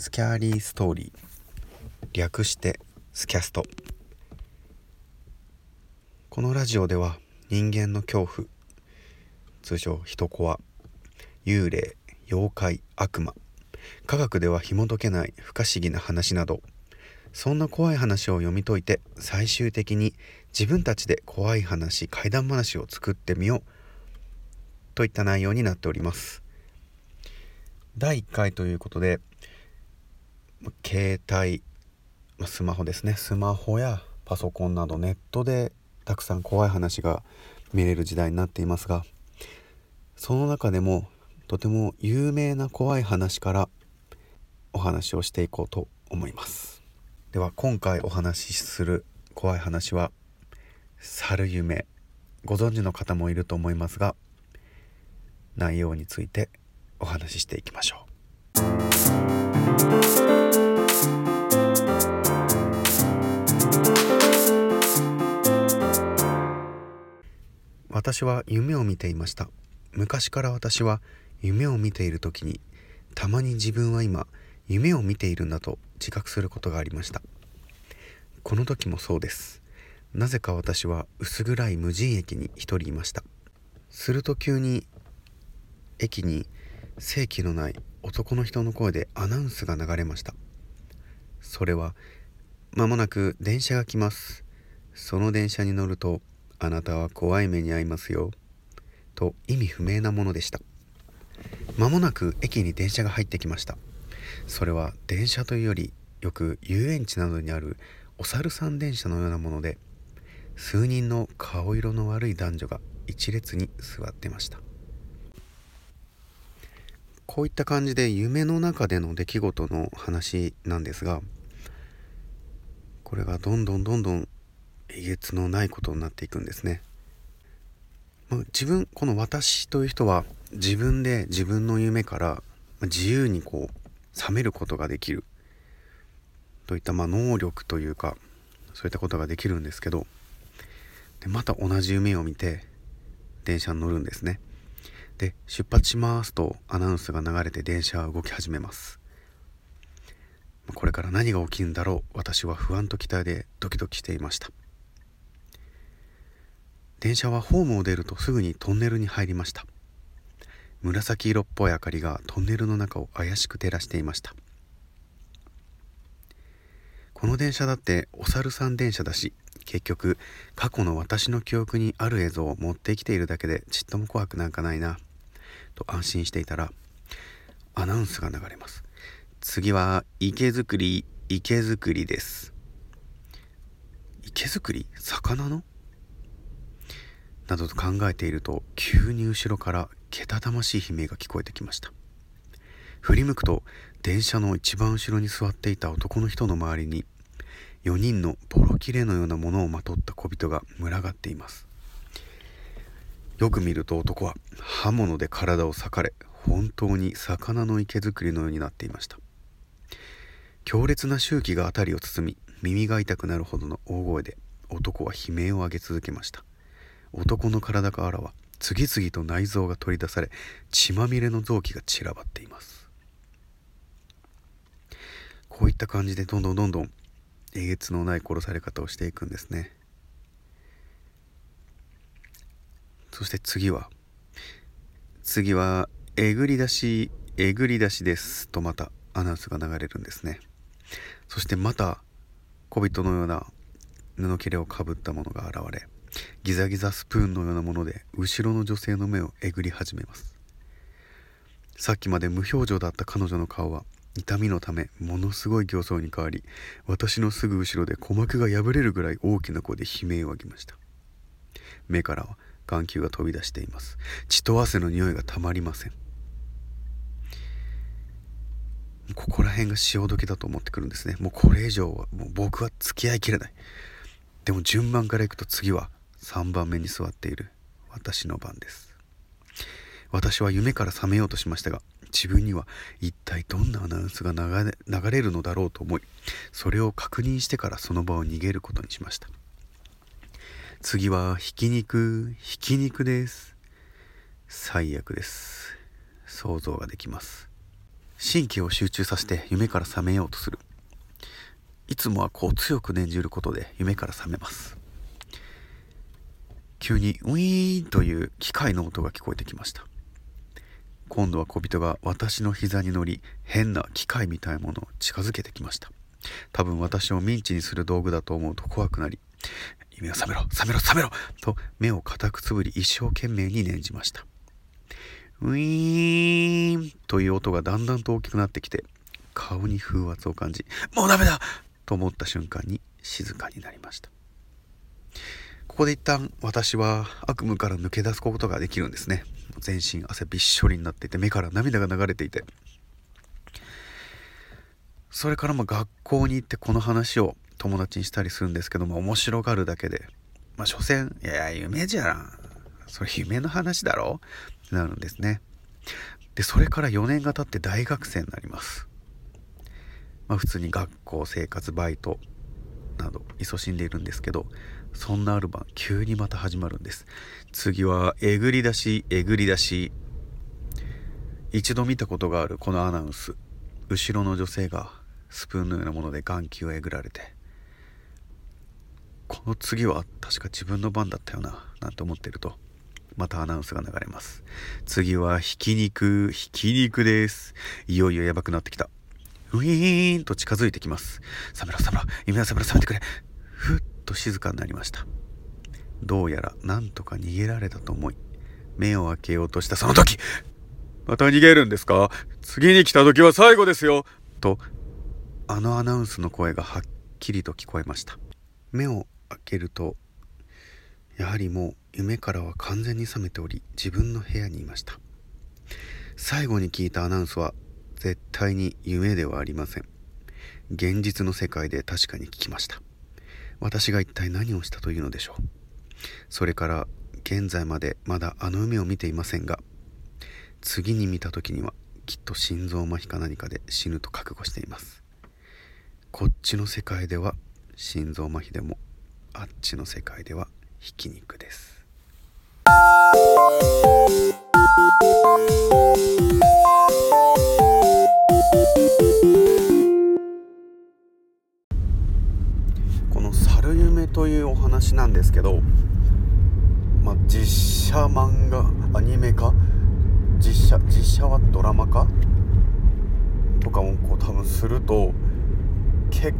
スキャーリーストーリー。略してスキャスト。このラジオでは人間の恐怖。通称人コア。幽霊妖怪悪魔。科学では紐解けない不可思議な話など。そんな怖い話を読み解いて最終的に自分たちで怖い話怪談話を作ってみよう。といった内容になっております。第1回ということで携帯スマホですね。スマホやパソコンなどネットでたくさん怖い話が見れる時代になっていますがその中でもとても有名な怖い話からお話をしていこうと思います。では今回お話しする怖い話は猿夢ご存知の方もいると思いますが内容についてお話ししていきましょう。私は夢を見ていました。昔から私は夢を見ている時にたまに自分は今夢を見ているんだと自覚することがありました。この時もそうです。なぜか私は薄暗い無人駅に一人いました。すると急に駅に正気のない男の人の声でアナウンスが流れました。それは間もなく電車が来ます。その電車に乗るとあなたは怖い目に遭いますよ。と意味不明なものでした。間もなく駅に電車が入ってきました。それは電車というよりよく遊園地などにあるお猿さん電車のようなもので数人の顔色の悪い男女が一列に座ってましたこういった感じで夢の中での出来事の話なんですがこれがどんどんどんどんえげつのないことになっていくんですね。まあ、自分この私という人は自分で自分の夢から自由にこう覚めることができる。といったま能力というかそういったことができるんですけどでまた同じ夢を見て電車に乗るんですね。で出発しますとアナウンスが流れて電車は動き始めます。これから何が起きるんだろう私は不安と期待でドキドキしていました。電車はホームを出るとすぐにトンネルに入りました。紫色っぽい明かりがトンネルの中を怪しく照らしていました。この電車だってお猿さん電車だし結局過去の私の記憶にある映像を持ってきているだけでちっとも怖くなんかないなと安心していたらアナウンスが流れます。次は池作り池作りです。池作り？魚の？などと考えていると急に後ろからけたたましい悲鳴が聞こえてきました。振り向くと電車の一番後ろに座っていた男の人の周りに4人のボロ切れのようなものをまとった小人が群がっています。よく見ると男は刃物で体を裂かれ本当に魚の池作りのようになっていました。強烈な周期が辺りを包み耳が痛くなるほどの大声で男は悲鳴を上げ続けました。男の体からは次々と内臓が取り出され血まみれの臓器が散らばっています。こういった感じでどんどんどんどんえげつのない殺され方をしていくんですね。そして次は次はえぐり出しえぐり出しですとまたアナウンスが流れるんですね。そしてまた小人のような布切れをかぶったものが現れギザギザスプーンのようなもので後ろの女性の目をえぐり始めます。さっきまで無表情だった彼女の顔は痛みのためものすごい形相に変わり私のすぐ後ろで鼓膜が破れるぐらい大きな声で悲鳴を上げました。目からは眼球が飛び出しています。血と汗の匂いがたまりません。ここら辺が潮時だと思ってくるんですね。もうこれ以上はもう僕は付き合いきれない。でも順番からいくと次は3番目に座っている私の番です。私は夢から覚めようとしましたが自分には一体どんなアナウンスが流れるのだろうと思いそれを確認してからその場を逃げることにしました。次はひき肉ひき肉です。最悪です。想像ができます。神経を集中させて夢から覚めようとする。いつもはこう強く念じることで夢から覚めます。急にウィーンという機械の音が聞こえてきました。今度は小人が私の膝に乗り変な機械みたいなものを近づけてきました。多分私をミンチにする道具だと思うと怖くなり夢を覚めろ覚めろ覚めろ！と目を固くつぶり一生懸命に念じました。ウィーンという音がだんだんと大きくなってきて顔に風圧を感じもうダメだ！と思った瞬間に静かになりました。ここで一旦私は悪夢から抜け出すことができるんですね。全身汗びっしょりになっていて目から涙が流れていて。それからま学校に行ってこの話を友達にしたりするんですけども面白がるだけで。まあ所詮いや夢じゃん。それ夢の話だろ？ってなるんですね。でそれから4年が経って大学生になります。まあ普通に学校生活バイト。など勤しんでいるんですけどそんなある晩急にまた始まるんです。次はえぐり出しえぐり出し。一度見たことがあるこのアナウンス。後ろの女性がスプーンのようなもので眼球をえぐられてこの次は確か自分の番だったよななんて思ってるとまたアナウンスが流れます。次はひき肉ひき肉です。いよいよやばくなってきた。ウィーンと近づいてきます。サメラサメラ夢はサメラ冷めてくれ。ふっと静かになりました。どうやらなんとか逃げられたと思い目を開けようとしたその時。また逃げるんですか？次に来た時は最後ですよ。とあのアナウンスの声がはっきりと聞こえました。目を開けるとやはりもう夢からは完全に覚めており自分の部屋にいました。最後に聞いたアナウンスは絶対に夢ではありません。現実の世界で確かに聞きました。私が一体何をしたというのでしょう。それから現在までまだあの夢を見ていませんが次に見た時にはきっと心臓麻痺か何かで死ぬと覚悟しています。こっちの世界では心臓麻痺でもあっちの世界ではひき肉です。話なんですけど、まあ、実写漫画アニメ化実写実写はドラマ化とかもこう多分すると結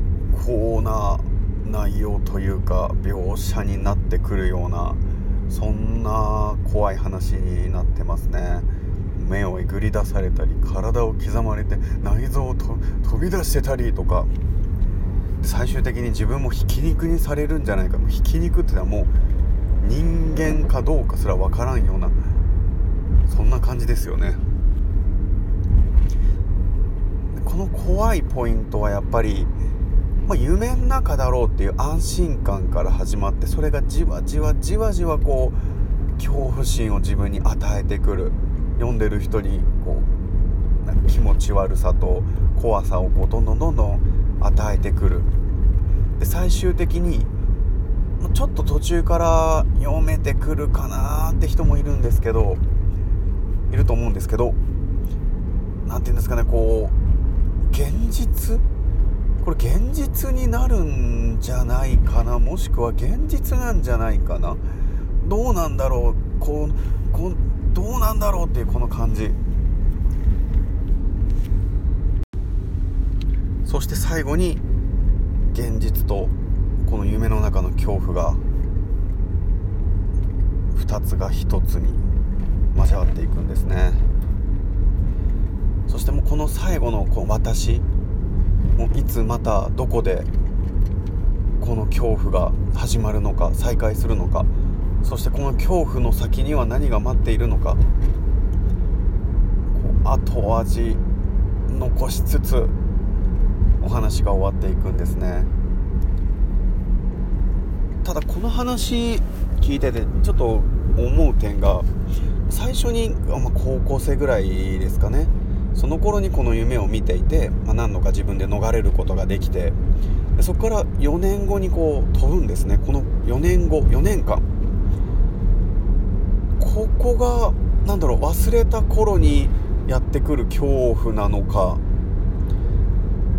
構な内容というか描写になってくるようなそんな怖い話になってますね。目をえぐり出されたり体を刻まれて内臓を飛び出してたりとか最終的に自分もひき肉にされるんじゃないか。ひき肉っていうのはもう人間かどうかすら分からんようなそんな感じですよね。この怖いポイントはやっぱりまあ、夢の中だろうっていう安心感から始まってそれがじわじわじわじわこう恐怖心を自分に与えてくる。読んでる人にこうなんか気持ち悪さと怖さをこうどんどんどんどん与えてくる。で最終的にちょっと途中から読めてくるかなって人もいるんですけどいると思うんですけど何て言うんですかねこう現実？これ現実になるんじゃないかな？もしくは現実なんじゃないかな？どうなんだろう？こうこうどうなんだろうっていうこの感じ。そして最後に現実とこの夢の中の恐怖が2つが1つに交わっていくんですね。そしてもうこの最後のこう私もういつまたどこでこの恐怖が始まるのか再開するのかそしてこの恐怖の先には何が待っているのか後味残しつつお話が終わっていくんですね。ただこの話聞いててちょっと思う点が最初に、まあ、高校生ぐらいですかね。その頃にこの夢を見ていて、まあ、何度か自分で逃れることができてでそこから4年後にこう飛ぶんですね。この4年後4年間。ここが何だろう忘れた頃にやってくる恐怖なのか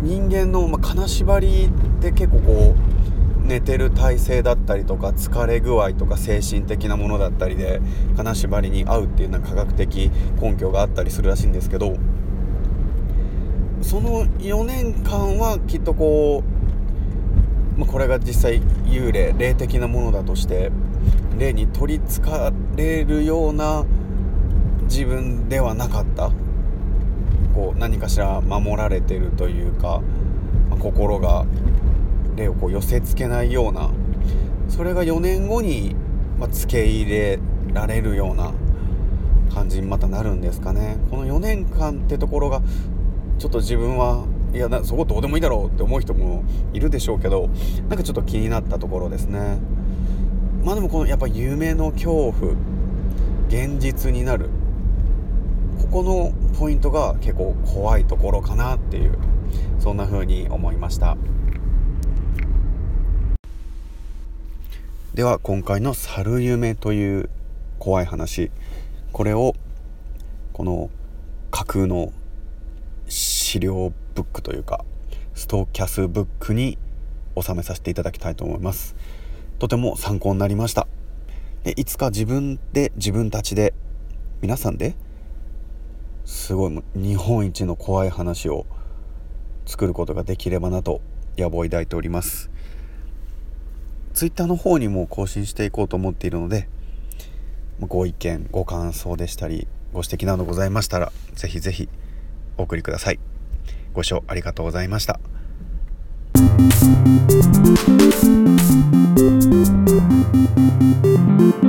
人間の、まあ、金縛りって結構こう寝てる体勢だったりとか疲れ具合とか精神的なものだったりで金縛りに合うっていうのは科学的根拠があったりするらしいんですけどその4年間はきっとこう、まあ、これが実際幽霊霊的なものだとして霊に取りつかれるような自分ではなかった。こう何かしら守られてるというか、まあ、心が霊をこう寄せつけないようなそれが4年後に、まあ、付け入れられるような感じにまたなるんですかね。この4年間ってところがちょっと自分はいやそこどうでもいいだろうって思う人もいるでしょうけどなんかちょっと気になったところですね。まあでもこのやっぱ夢の恐怖現実になるここのポイントが結構怖いところかなっていうそんな風に思いました。では今回の「猿夢」という怖い話これをこの架空の資料ブックというかストーキャスブックに収めさせていただきたいと思います。とても参考になりました。でいつか自分で自分たちで皆さんですごい日本一の怖い話を作ることができればなと野望を抱いております。ツイッターの方にも更新していこうと思っているのでご意見ご感想でしたりご指摘などございましたら是非是非お送りください。ご視聴ありがとうございました「